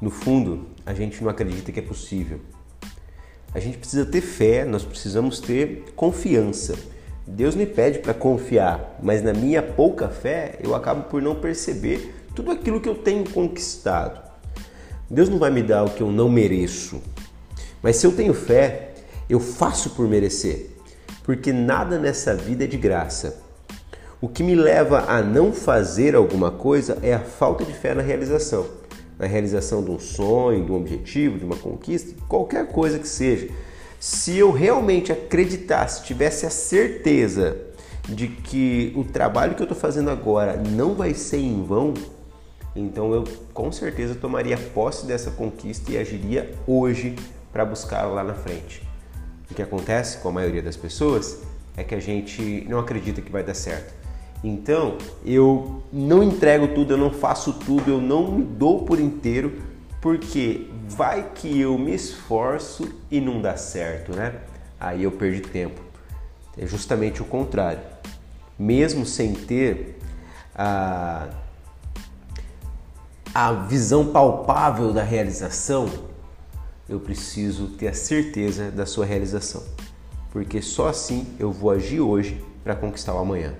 No fundo, a gente não acredita que é possível. A gente precisa ter fé, nós precisamos ter confiança. Deus me pede para confiar, mas na minha pouca fé eu acabo por não perceber tudo aquilo que eu tenho conquistado. Deus não vai me dar o que eu não mereço, mas se eu tenho fé, eu faço por merecer, porque nada nessa vida é de graça. O que me leva a não fazer alguma coisa é a falta de fé na realização. Na realização de um sonho, de um objetivo, de uma conquista, qualquer coisa que seja. Se eu realmente acreditasse, tivesse a certeza de que o trabalho que eu estou fazendo agora não vai ser em vão, então eu com certeza tomaria posse dessa conquista e agiria hoje para buscá-la lá na frente. O que acontece com a maioria das pessoas é que a gente não acredita que vai dar certo. Então eu não entrego tudo, eu não faço tudo, eu não me dou por inteiro, porque vai que eu me esforço e não dá certo, né? Aí eu perdi tempo. É justamente o contrário. Mesmo sem ter a a visão palpável da realização, eu preciso ter a certeza da sua realização. Porque só assim eu vou agir hoje para conquistar o amanhã.